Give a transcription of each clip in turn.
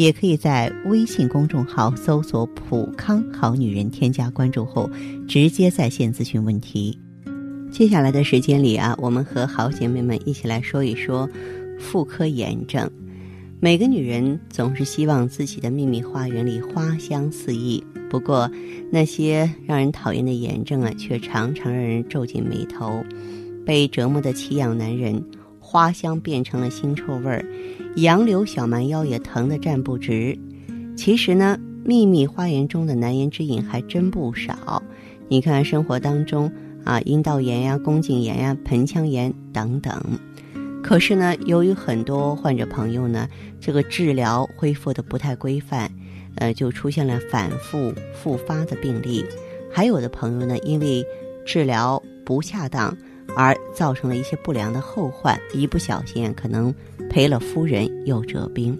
也可以在微信公众号搜索“普康好女人”，添加关注后直接在线咨询问题。接下来的时间里啊，我们和好姐妹们一起来说一说妇科炎症。每个女人总是希望自己的秘密花园里花香四溢，不过那些让人讨厌的炎症啊，却常常让人皱紧眉头。被折磨的奇痒男人。花香变成了腥臭味儿，杨柳小蛮腰也疼得站不直。其实呢，秘密花园中的难言之隐还真不少。你看生活当中啊，阴道炎呀、宫颈炎呀、盆腔炎等等。可是呢，由于很多患者朋友呢，这个治疗恢复的不太规范，呃，就出现了反复复发的病例。还有的朋友呢，因为治疗不恰当。而造成了一些不良的后患，一不小心可能赔了夫人又折兵。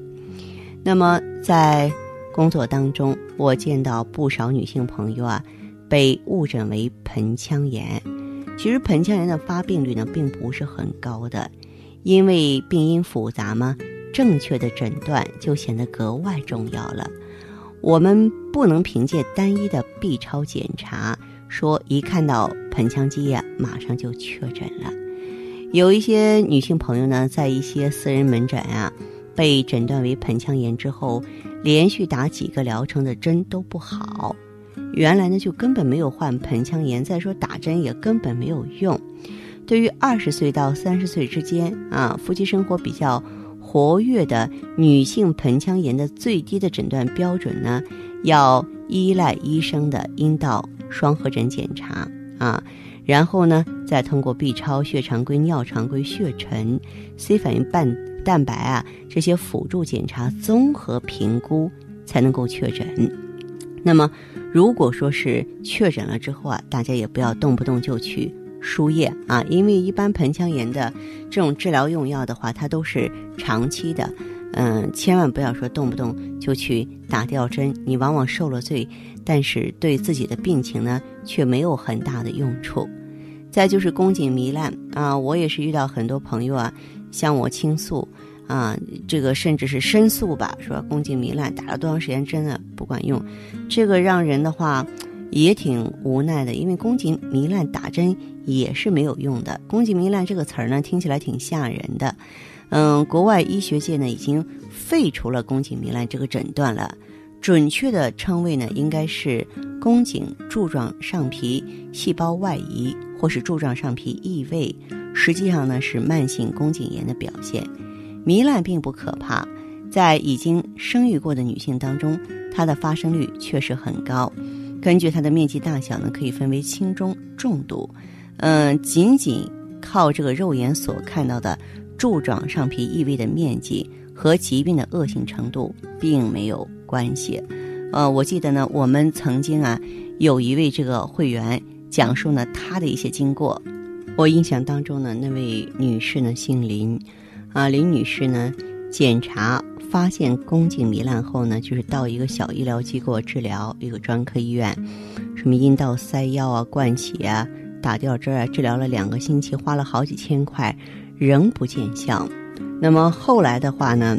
那么在工作当中，我见到不少女性朋友啊，被误诊为盆腔炎。其实盆腔炎的发病率呢，并不是很高的，因为病因复杂嘛，正确的诊断就显得格外重要了。我们不能凭借单一的 B 超检查。说一看到盆腔积液，马上就确诊了。有一些女性朋友呢，在一些私人门诊啊，被诊断为盆腔炎之后，连续打几个疗程的针都不好。原来呢，就根本没有患盆腔炎。再说打针也根本没有用。对于二十岁到三十岁之间啊，夫妻生活比较活跃的女性盆腔炎的最低的诊断标准呢，要依赖医生的阴道。双合诊检查啊，然后呢，再通过 B 超、血常规、尿常规、血沉、C 反应半蛋白啊这些辅助检查综合评估才能够确诊。那么，如果说是确诊了之后啊，大家也不要动不动就去输液啊，因为一般盆腔炎的这种治疗用药的话，它都是长期的。嗯，千万不要说动不动就去打吊针，你往往受了罪，但是对自己的病情呢却没有很大的用处。再就是宫颈糜烂啊，我也是遇到很多朋友啊向我倾诉啊，这个甚至是申诉吧，说宫颈糜烂打了多长时间针了不管用，这个让人的话也挺无奈的，因为宫颈糜烂打针也是没有用的。宫颈糜烂这个词儿呢听起来挺吓人的。嗯，国外医学界呢已经废除了宫颈糜烂这个诊断了，准确的称谓呢应该是宫颈柱状上皮细胞外移或是柱状上皮异位，实际上呢是慢性宫颈炎的表现。糜烂并不可怕，在已经生育过的女性当中，它的发生率确实很高。根据它的面积大小呢，可以分为轻中重度。嗯，仅仅靠这个肉眼所看到的。柱状上皮异位的面积和疾病的恶性程度并没有关系。呃，我记得呢，我们曾经啊有一位这个会员讲述呢他的一些经过。我印象当中呢，那位女士呢姓林，啊林女士呢检查发现宫颈糜烂后呢，就是到一个小医疗机构治疗，一个专科医院，什么阴道塞药啊、灌气啊、打吊针啊，治疗了两个星期，花了好几千块。仍不见效，那么后来的话呢，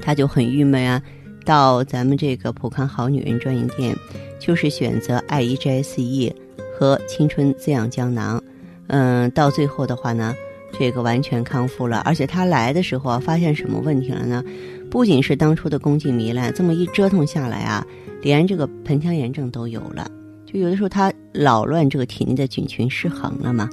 他就很郁闷啊，到咱们这个普康好女人专营店，就是选择爱伊 GSE 和青春滋养胶囊，嗯，到最后的话呢，这个完全康复了，而且他来的时候啊，发现什么问题了呢？不仅是当初的宫颈糜烂，这么一折腾下来啊，连这个盆腔炎症都有了，就有的时候他扰乱这个体内的菌群失衡了嘛。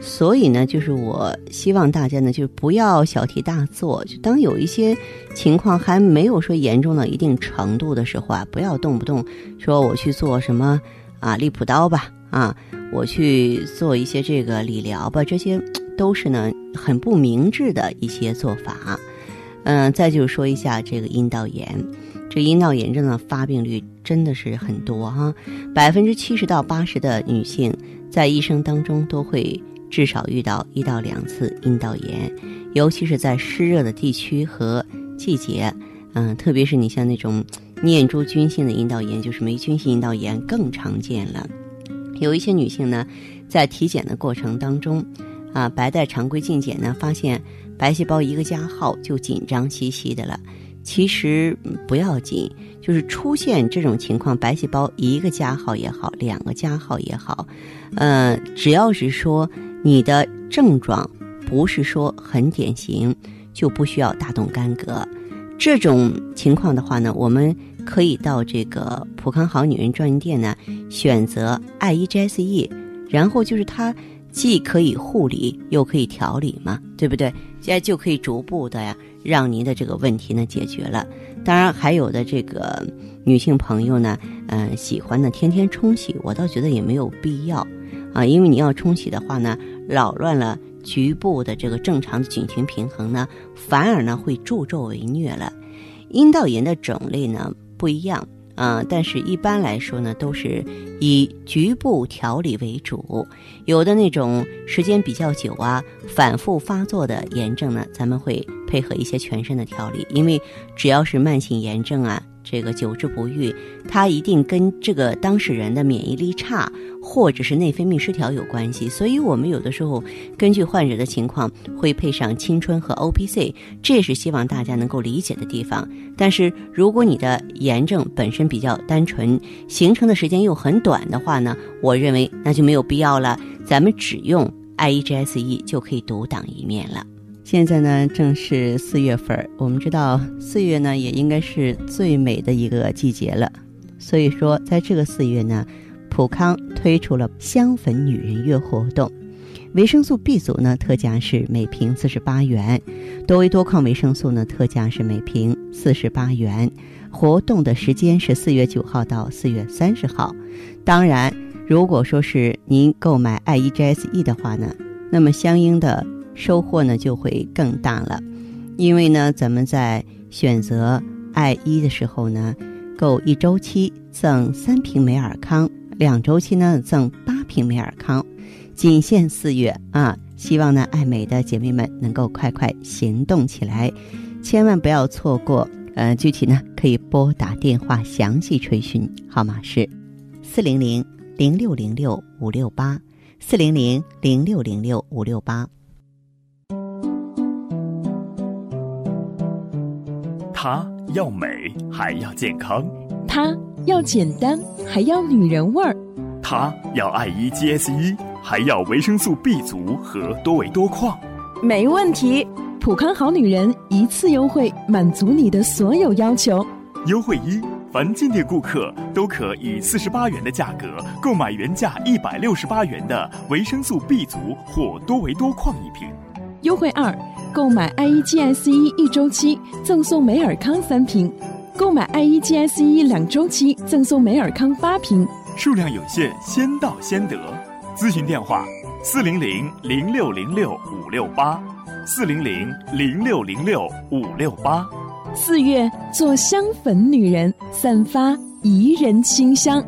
所以呢，就是我希望大家呢，就是不要小题大做。就当有一些情况还没有说严重到一定程度的时候啊，不要动不动说我去做什么啊，利普刀吧，啊，我去做一些这个理疗吧，这些都是呢很不明智的一些做法。嗯，再就是说一下这个阴道炎，这阴道炎症的发病率真的是很多哈，百分之七十到八十的女性。在一生当中都会至少遇到一到两次阴道炎，尤其是在湿热的地区和季节，嗯，特别是你像那种念珠菌性的阴道炎，就是霉菌性阴道炎更常见了。有一些女性呢，在体检的过程当中，啊，白带常规镜检呢，发现白细胞一个加号就紧张兮兮的了。其实不要紧，就是出现这种情况，白细胞一个加号也好，两个加号也好，呃，只要是说你的症状不是说很典型，就不需要大动干戈。这种情况的话呢，我们可以到这个普康好女人专营店呢，选择爱伊 GSE，然后就是它既可以护理又可以调理嘛，对不对？现在就可以逐步的呀。让您的这个问题呢解决了，当然还有的这个女性朋友呢，嗯，喜欢呢天天冲洗，我倒觉得也没有必要，啊，因为你要冲洗的话呢，扰乱了局部的这个正常的菌群平衡呢，反而呢会助纣为虐了。阴道炎的种类呢不一样。啊，但是一般来说呢，都是以局部调理为主。有的那种时间比较久啊，反复发作的炎症呢，咱们会配合一些全身的调理。因为只要是慢性炎症啊。这个久治不愈，它一定跟这个当事人的免疫力差，或者是内分泌失调有关系。所以，我们有的时候根据患者的情况，会配上青春和 O P C，这是希望大家能够理解的地方。但是，如果你的炎症本身比较单纯，形成的时间又很短的话呢，我认为那就没有必要了。咱们只用 I E G S E 就可以独当一面了。现在呢，正是四月份我们知道四月呢，也应该是最美的一个季节了。所以说，在这个四月呢，普康推出了香粉女人月活动，维生素 B 组呢特价是每瓶四十八元，多维多矿维生素呢特价是每瓶四十八元。活动的时间是四月九号到四月三十号。当然，如果说是您购买 I E G S E 的话呢，那么相应的。收获呢就会更大了，因为呢，咱们在选择爱一的时候呢，购一周期赠三瓶美尔康，两周期呢赠八瓶美尔康，仅限四月啊！希望呢，爱美的姐妹们能够快快行动起来，千万不要错过。呃，具体呢可以拨打电话详细垂询，号码是四零零零六零六五六八四零零零六零六五六八。它要美还要健康，它要简单还要女人味儿，它要爱伊 GS 一还要维生素 B 族和多维多矿，没问题。普康好女人一次优惠满足你的所有要求。优惠一，凡进店顾客都可以四十八元的价格购买原价一百六十八元的维生素 B 族或多维多矿一瓶。优惠二。购买 I E G S 一一周期赠送美尔康三瓶，购买 I E G S 一两周期赠送美尔康八瓶，数量有限，先到先得。咨询电话：四零零零六零六五六八，四零零零六零六五六八。四月做香粉女人，散发宜人清香。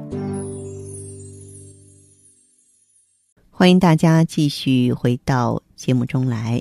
欢迎大家继续回到节目中来。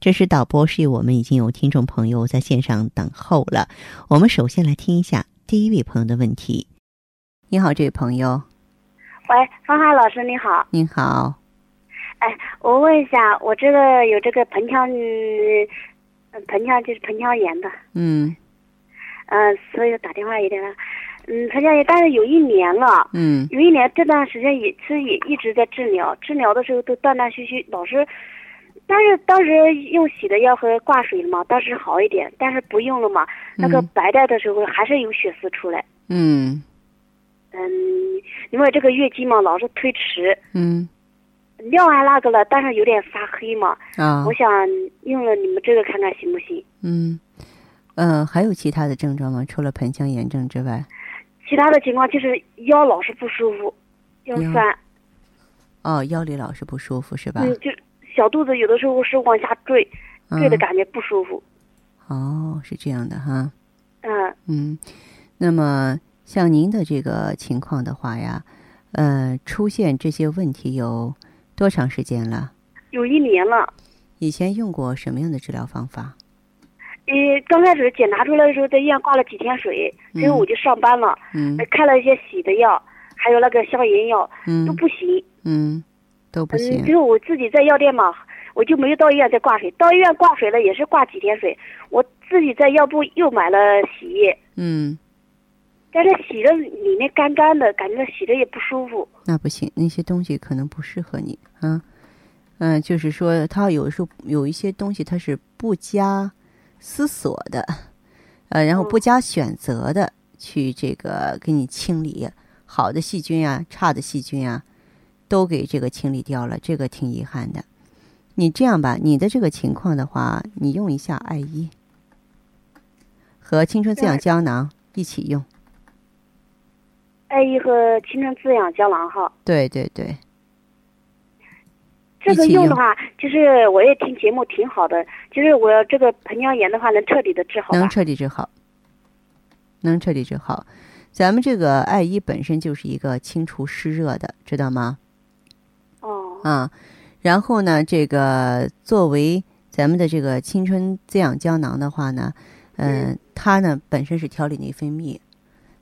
这是导播示意，我们已经有听众朋友在线上等候了。我们首先来听一下第一位朋友的问题。你好，这位朋友。喂，芳华老师，你好。您好。哎，我问一下，我这个有这个盆腔，嗯盆腔就是盆腔炎的。嗯。嗯，所以打电话有点，嗯，盆腔炎，但是有一年了。嗯。有一年这段时间也其实也一直在治疗，治疗的时候都断断续续，老是。但是当时用洗的药和挂水了嘛，当时好一点。但是不用了嘛，那个白带的时候还是有血丝出来。嗯，嗯，因为这个月经嘛老是推迟。嗯，尿完那个了，但是有点发黑嘛。啊我，想用了你们这个看看行不行？嗯，呃，还有其他的症状吗？除了盆腔炎症之外？其他的情况就是腰老是不舒服，腰腰酸，哦，腰里老是不舒服是吧？嗯，就小肚子有的时候是往下坠，坠的嗯感觉不舒服。哦，是这样的哈。嗯，嗯，那么像您的这个情况的话呀，呃，出现这些问题有多长时间了？有一年了。以前用过什么样的治疗方法？呃，刚开始检查出来的时候，在医院挂了几天水，之后我就上班了，嗯呃开了一些洗的药，还有那个消炎药，都嗯不行。嗯，都不嗯，行之。后我自己在药店嘛，我就没有到医院再挂水。到医院挂水了，也是挂几天水。我自己在药铺又买了洗液，嗯，但是洗的里面干干的，感觉洗的也不舒服。那不行，那些东西可能不适合你啊。嗯、就是说，它有时候有一些东西它是不加思索的，呃，然后不加选择的去这个给你清理好的细菌啊、差的细菌啊，都给这个清理掉了，这个挺遗憾的。你这样吧，你的这个情况的话，你用一下艾依和青春滋养胶囊一起用。艾依和青春滋养胶囊哈，对对对，这个用用的话，就是我也听节目挺好的，就是我这个盆腔炎的话，能彻底的治好能？彻底治好，能彻底治好。咱们这个艾依本身就是一个清除湿热的，知道吗？哦，啊，然后呢，这个作为咱们的这个青春滋养胶囊的话呢，嗯、它呢本身是调理内分泌。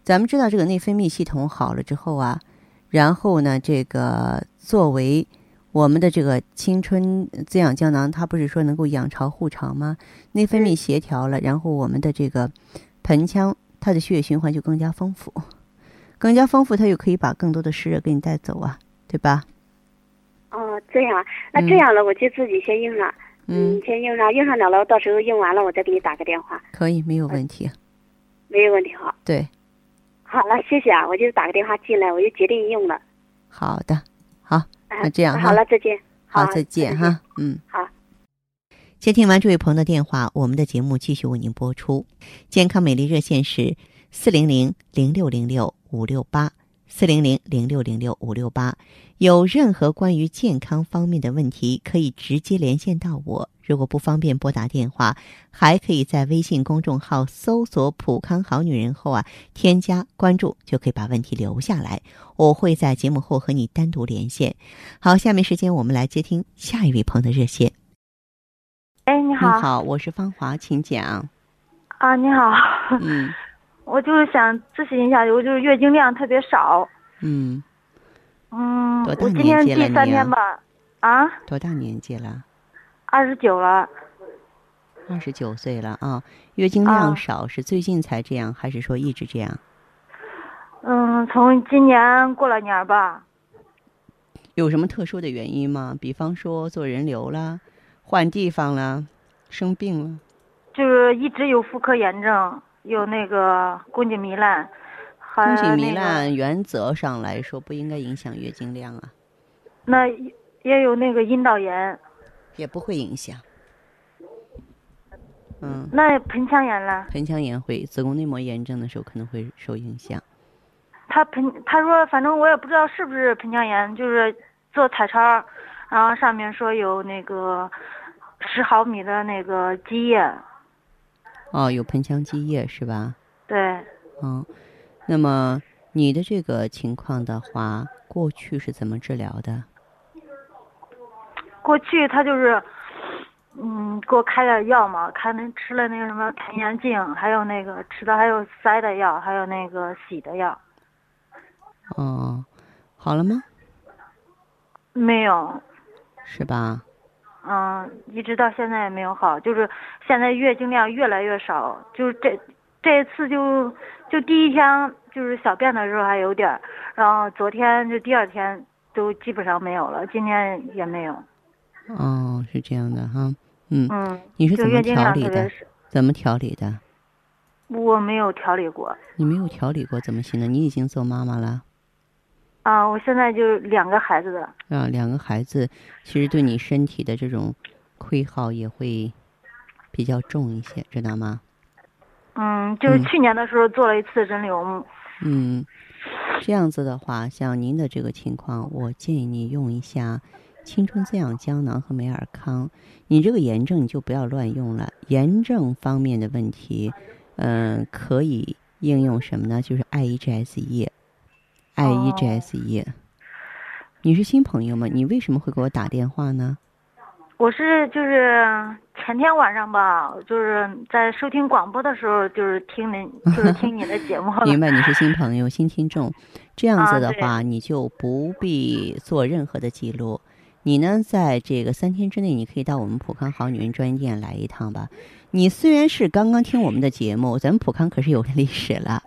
咱们知道这个内分泌系统好了之后啊，然后呢，这个作为我们的这个青春滋养胶囊，它不是说能够养巢护巢吗？内分泌协调了，然后我们的这个盆腔它的血液循环就更加丰富，更加丰富，它就可以把更多的湿热给你带走啊，对吧？哦，这样，那这样了，我就自己先用上，嗯，先用上，用上了了，到时候用完了，我再给你打个电话，可以，没有问题。没有问题哈。对，好了，谢谢啊，我就打个电话进来，我就决定用了。好的，好，啊那这样哈好了，再见。好，好再见。哈，嗯。好。接听完这位朋友的电话，我们的节目继续为您播出。健康美丽热线是四零零零六零六五六八四零零零六零六五六八。有任何关于健康方面的问题，可以直接连线到我。如果不方便拨打电话，还可以在微信公众号搜索“普康好女人”后啊，添加关注，就可以把问题留下来。我会在节目后和你单独连线。好，下面时间我们来接听下一位朋友的热线。哎，你好你好好，我是芳华，请讲。啊，你好，嗯 我就是想咨询一下，我就是月经量特别少，嗯，嗯，多大我今天年纪了第三你啊天吧，啊，多大年纪了？二十九了，二十九岁了啊。月经量啊少是最近才这样，还是说一直这样？嗯，从今年过了年吧，有什么特殊的原因吗？比方说做人流了，换地方了，生病了。就是一直有妇科炎症，有那个宫颈糜烂，还宫颈糜烂原则上来说不应该影响月经量啊，那也有那个阴道炎，也不会影响。嗯，那盆腔炎呢，盆腔炎会，子宫内膜炎症的时候可能会受影响。他盆他说反正我也不知道是不是盆腔炎，就是做彩超，然后上面说有那个十毫米的那个积液，哦，有盆腔积液是吧？对，嗯，那么你的这个情况的话，过去是怎么治疗的？过去他就是，嗯，给我开点药嘛，开那吃了那个什么盆炎镜，还有那个吃的还有塞的药，还有那个洗的药，哦，好了吗？没有，是吧？嗯，一直到现在也没有好，就是现在月经量越来越少，就是这这次就就第一天就是小便的时候还有点儿，然后昨天就第二天都基本上没有了，今天也没有，哦，是这样的哈。嗯，嗯，你是怎么调理的？怎么调理的？我没有调理过，你没有调理过怎么行呢？你已经做妈妈了，啊，我现在就两个孩子的。啊，两个孩子其实对你身体的这种亏耗也会比较重一些，知道吗？嗯，就是嗯去年的时候做了一次人流。嗯，这样子的话，像您的这个情况，我建议你用一下青春滋养胶囊和美尔康。你这个炎症你就不要乱用了，炎症方面的问题，嗯、可以应用什么呢？就是 IEGS 液，IEGS 液。你是新朋友吗？你为什么会给我打电话呢？我是就是前天晚上吧，就是在收听广播的时候，就是听您 就是听你的节目。明白你是新朋友、新听众，这样子的话，你就不必做任何的记录。你呢，在这个三天之内，你可以到我们普康好女人专营店来一趟吧。你虽然是刚刚听我们的节目，咱们普康可是有历史了，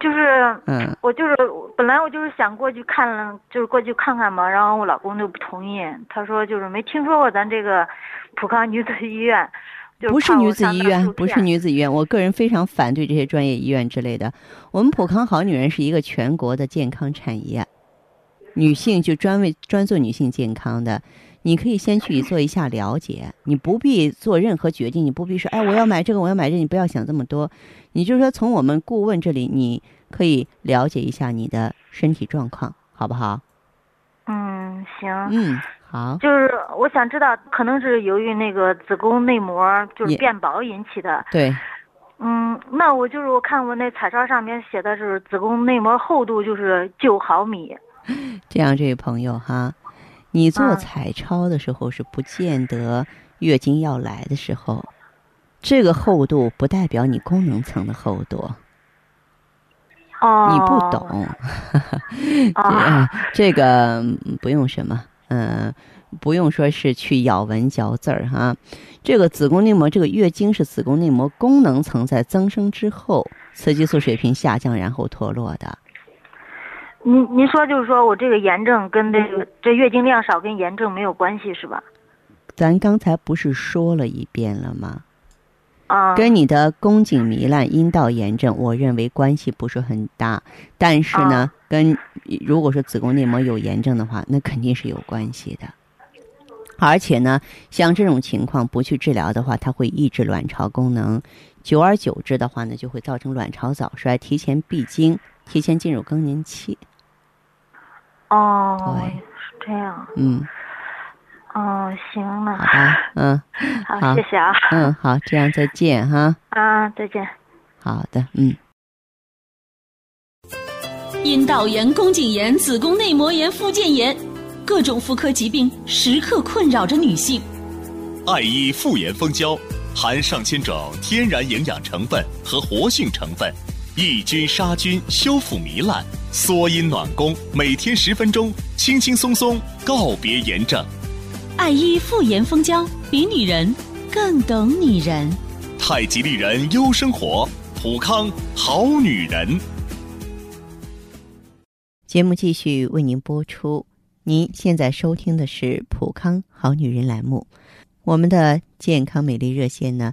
就是嗯，我就是本来我就是想过去看了，就是过去看看嘛，然后我老公就不同意，他说就是没听说过咱这个普康女子医院，就是不是女子医院，不是女子医院。我个人非常反对这些专业医院之类的。我们普康好女人是一个全国的健康产业，女性就专为专做女性健康的。你可以先去做一下了解，你不必做任何决定，你不必说，哎，我要买这个，我要买这个，你不要想这么多。你就是说，从我们顾问这里，你可以了解一下你的身体状况，好不好？嗯，行，嗯，好。就是我想知道，可能是由于那个子宫内膜就是变薄引起的。对，嗯，那我就是我看我那彩超上面写的是子宫内膜厚度就是九毫米。这样，这位朋友哈，你做嗯彩超的时候是不见得月经要来的时候，这个厚度不代表你功能层的厚度，哦，你不懂。这、啊这个嗯不用什么，嗯、不用说是去咬文嚼字儿哈。这个子宫内膜，这个月经是子宫内膜功能层在增生之后，雌激素水平下降，然后脱落的。您您说就是说我这个炎症跟这个这月经量少跟炎症没有关系是吧？咱刚才不是说了一遍了吗？啊，跟你的宫颈糜烂、阴道炎症，我认为关系不是很大。但是呢，跟如果说子宫内膜有炎症的话，那肯定是有关系的。而且呢，像这种情况不去治疗的话，它会抑制卵巢功能，久而久之的话呢，就会造成卵巢早衰、提前闭经、提前进入更年期。哦，对是这样。嗯，哦，行了，好吧，嗯 好，好谢谢啊。嗯，好，这样再见哈。啊，再见。好的，嗯。阴道炎、宫颈炎、子宫内膜炎、附件炎，各种妇科疾病时刻困扰着女性。爱伊妇炎蜂胶含上千种天然营养成分和活性成分，抑菌杀菌，修复糜烂，缩阴暖宫，每天十分钟，轻轻松松告别炎症。爱伊妇炎蜂胶比女人更懂女人。太极丽人优生活，普康好女人。节目继续为您播出。您现在收听的是《普康好女人》栏目，我们的健康美丽热线呢，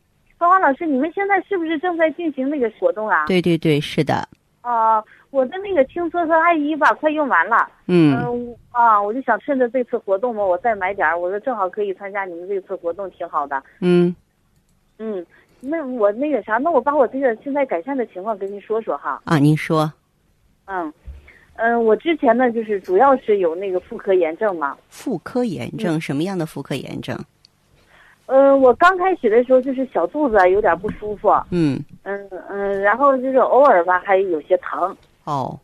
芳华老师，你们现在是不是正在进行那个活动啊？。对对对，是的，啊、我的那个青春和爱伊吧，快用完了。嗯，嗯啊，我就想趁着这次活动嘛，我再买点儿。我说正好可以参加你们这次活动，挺好的。嗯，嗯，那我那个啥，那我把我这个现在改善的情况跟您说说哈。啊，您说嗯，嗯，我之前呢，就是主要是有那个妇科炎症嘛。妇科炎症，什么样的妇科炎症？嗯，我刚开始的时候就是小肚子啊有点不舒服，嗯，嗯嗯，然后就是偶尔吧还有些疼。哦，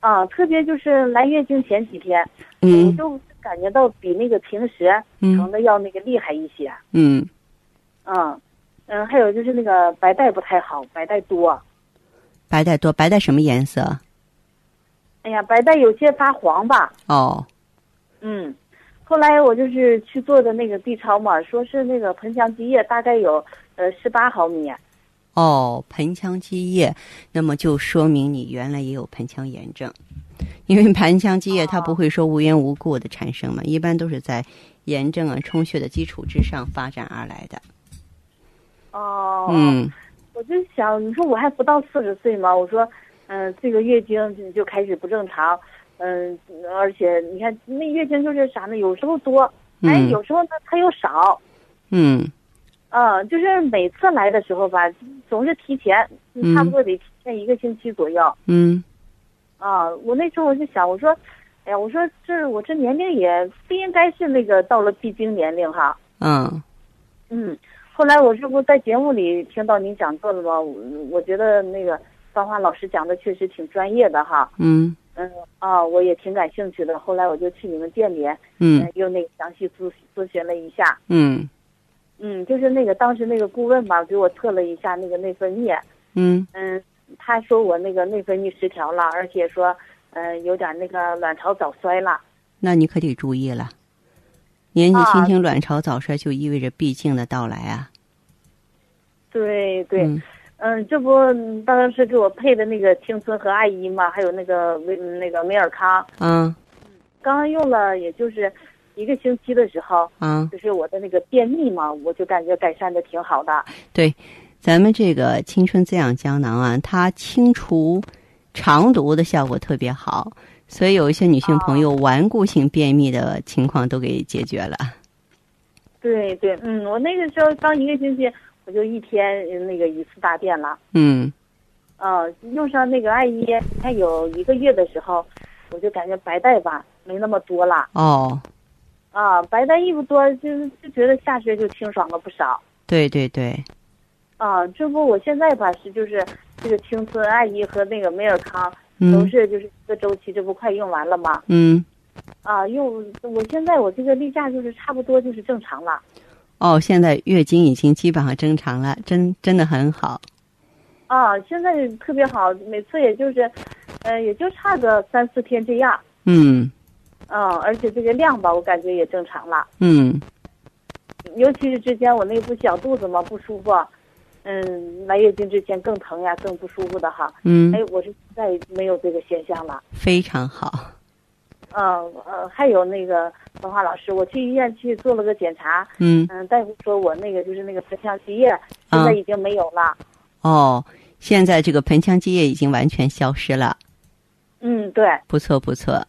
啊，特别就是来月经前几天，我嗯就感觉到比那个平时疼嗯的要那个厉害一些。嗯，嗯嗯，还有就是那个白带不太好，白带多。白带多，白带什么颜色？哎呀，白带有些发黄吧。哦，嗯，后来我就是去做的那个 B 超嘛，说是那个盆腔积液大概有呃十八毫米。哦，盆腔积液，那么就说明你原来也有盆腔炎症，因为盆腔积液它不会说无缘无故的产生嘛，一般都是在炎症啊充血的基础之上发展而来的。哦，嗯，我就想，你说我还不到四十岁嘛，我说，嗯、这个月经就就开始不正常，嗯、而且你看那月经就是啥呢？有时候多，哎，嗯有时候呢它又少，嗯嗯，就是每次来的时候吧，总是提前，嗯差不多得提前一个星期左右。嗯啊，我那时候我就想，我说，哎呀，我说这我这年龄也不应该是那个到了必经年龄哈。嗯嗯，后来我这不在节目里听到您讲座了吗？我我觉得那个芳华老师讲的确实挺专业的哈。嗯嗯啊，我也挺感兴趣的。后来我就去你们店里，嗯呃又那个详细咨咨询了一下。嗯嗯，就是那个当时那个顾问吧，给我测了一下那个内分泌。嗯嗯，他说我那个内分泌失调了，而且说，嗯、有点那个卵巢早衰了。那你可得注意了，年纪啊轻轻卵巢早衰就意味着闭经的到来啊。对对，嗯嗯，这不嗯当时给我配的那个青春和爱伊嘛，还有那个维那个美尔康，嗯刚用了也就是一个星期的时候，啊，就是我的那个便秘嘛，我就感觉改善的挺好的。对，咱们这个青春滋养胶囊啊，它清除肠毒的效果特别好，所以有一些女性朋友顽固性便秘的情况都给解决了。对对，嗯，我那个时候刚一个星期，我就一天呃那个一次大便了。嗯啊，用上那个艾依，还有一个月的时候，我就感觉白带吧没那么多了。哦，啊，白带一不多，就是就觉得下身就清爽了不少。对对对，啊，这不我现在吧是就是这个青春艾依和那个美尔康都嗯是就是一个周期，这不快用完了吗？嗯，啊，用我现在我这个例假就是差不多就是正常了。哦，现在月经已经基本上正常了，真真的很好。啊，现在特别好，每次也就是，呃，也就差个三四天这样。嗯嗯，而且这个量吧，我感觉也正常了。嗯尤其是之前我那个不小肚子嘛不舒服，嗯，来月经之前更疼呀，更不舒服的哈。嗯哎，，我是现在没有这个现象了。非常好。嗯呃，还有那个文化老师，我去医院去做了个检查，嗯嗯，大夫说我那个就是那个盆腔积液现在已经没有了。哦，现在这个盆腔积液已经完全消失了，嗯，对，不错不错。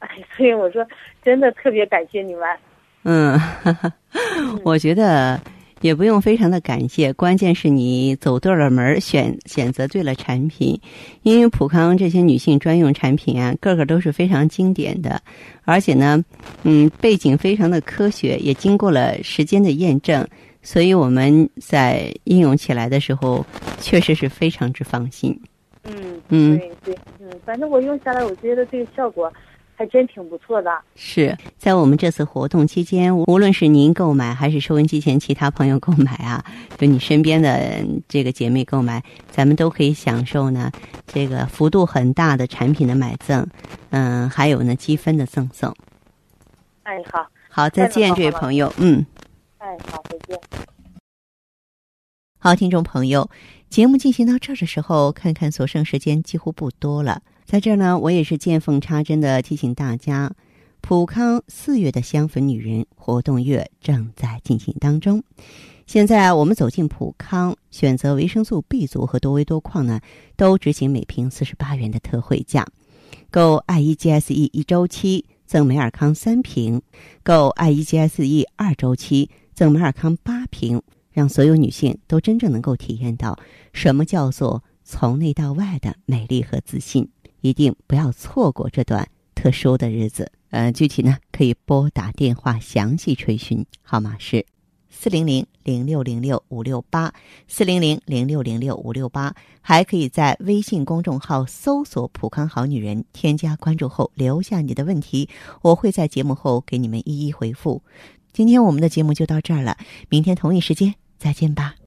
哎，所以我说真的特别感谢你们。嗯，我觉得也不用非常的感谢，关键是你走对了门儿，选选择对了产品。因为普康这些女性专用产品啊，个个都是非常经典的，而且呢，嗯，背景非常的科学，也经过了时间的验证，所以我们在应用起来的时候，确实是非常之放心。嗯嗯对对，嗯，反正我用下来，我觉得这个效果还真挺不错的。是在我们这次活动期间，无论是您购买还是收音机前其他朋友购买啊，就你身边的这个姐妹购买，咱们都可以享受呢这个幅度很大的产品的买赠，嗯，还有呢积分的赠送。哎，好，好，再见，这位朋友，嗯。哎，好，再见。好，听众朋友，节目进行到这儿的时候，看看所剩时间几乎不多了。在这儿呢，我也是见缝插针的提醒大家，普康四月的香粉女人活动月正在进行当中。现在我们走进普康，选择维生素 B 族和多维多矿呢，都执行每瓶四十八元的特惠价。购 I E G S E 一周期赠美尔康三瓶，购 I E G S E 二周期赠美尔康八瓶。让所有女性都真正能够体验到什么叫做从内到外的美丽和自信，一定不要错过这段特殊的日子。呃，具体呢可以拨打电话详细垂询，号码是四零零零六零六五六八四零零零六零六五六八，还可以在微信公众号搜索“普康好女人”，添加关注后留下你的问题，我会在节目后给你们一一回复。今天我们的节目就到这儿了，明天同一时间再见吧。